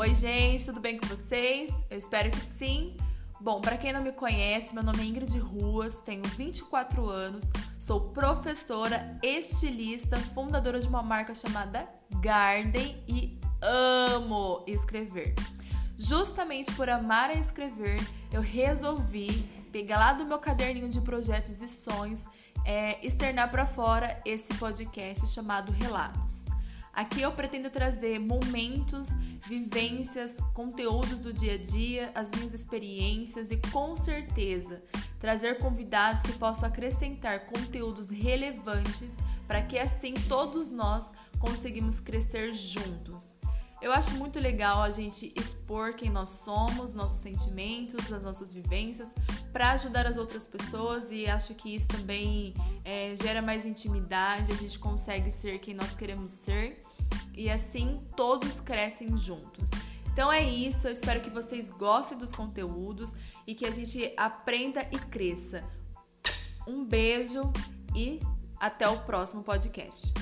Oi, gente, tudo bem com vocês? Eu espero que sim. Bom, para quem não me conhece, meu nome é Ingrid Ruas, tenho 24 anos, sou professora, estilista, fundadora de uma marca chamada Garden e amo escrever. Justamente por amar a escrever, eu resolvi pegar lá do meu caderninho de projetos e sonhos, é, externar para fora esse podcast chamado Relatos. Aqui eu pretendo trazer momentos, vivências, conteúdos do dia a dia, as minhas experiências e com certeza trazer convidados que possam acrescentar conteúdos relevantes para que assim todos nós conseguimos crescer juntos. Eu acho muito legal a gente expor quem nós somos, nossos sentimentos, as nossas vivências, para ajudar as outras pessoas e acho que isso também é, gera mais intimidade, a gente consegue ser quem nós queremos ser e assim todos crescem juntos. Então é isso, eu espero que vocês gostem dos conteúdos e que a gente aprenda e cresça. Um beijo e até o próximo podcast.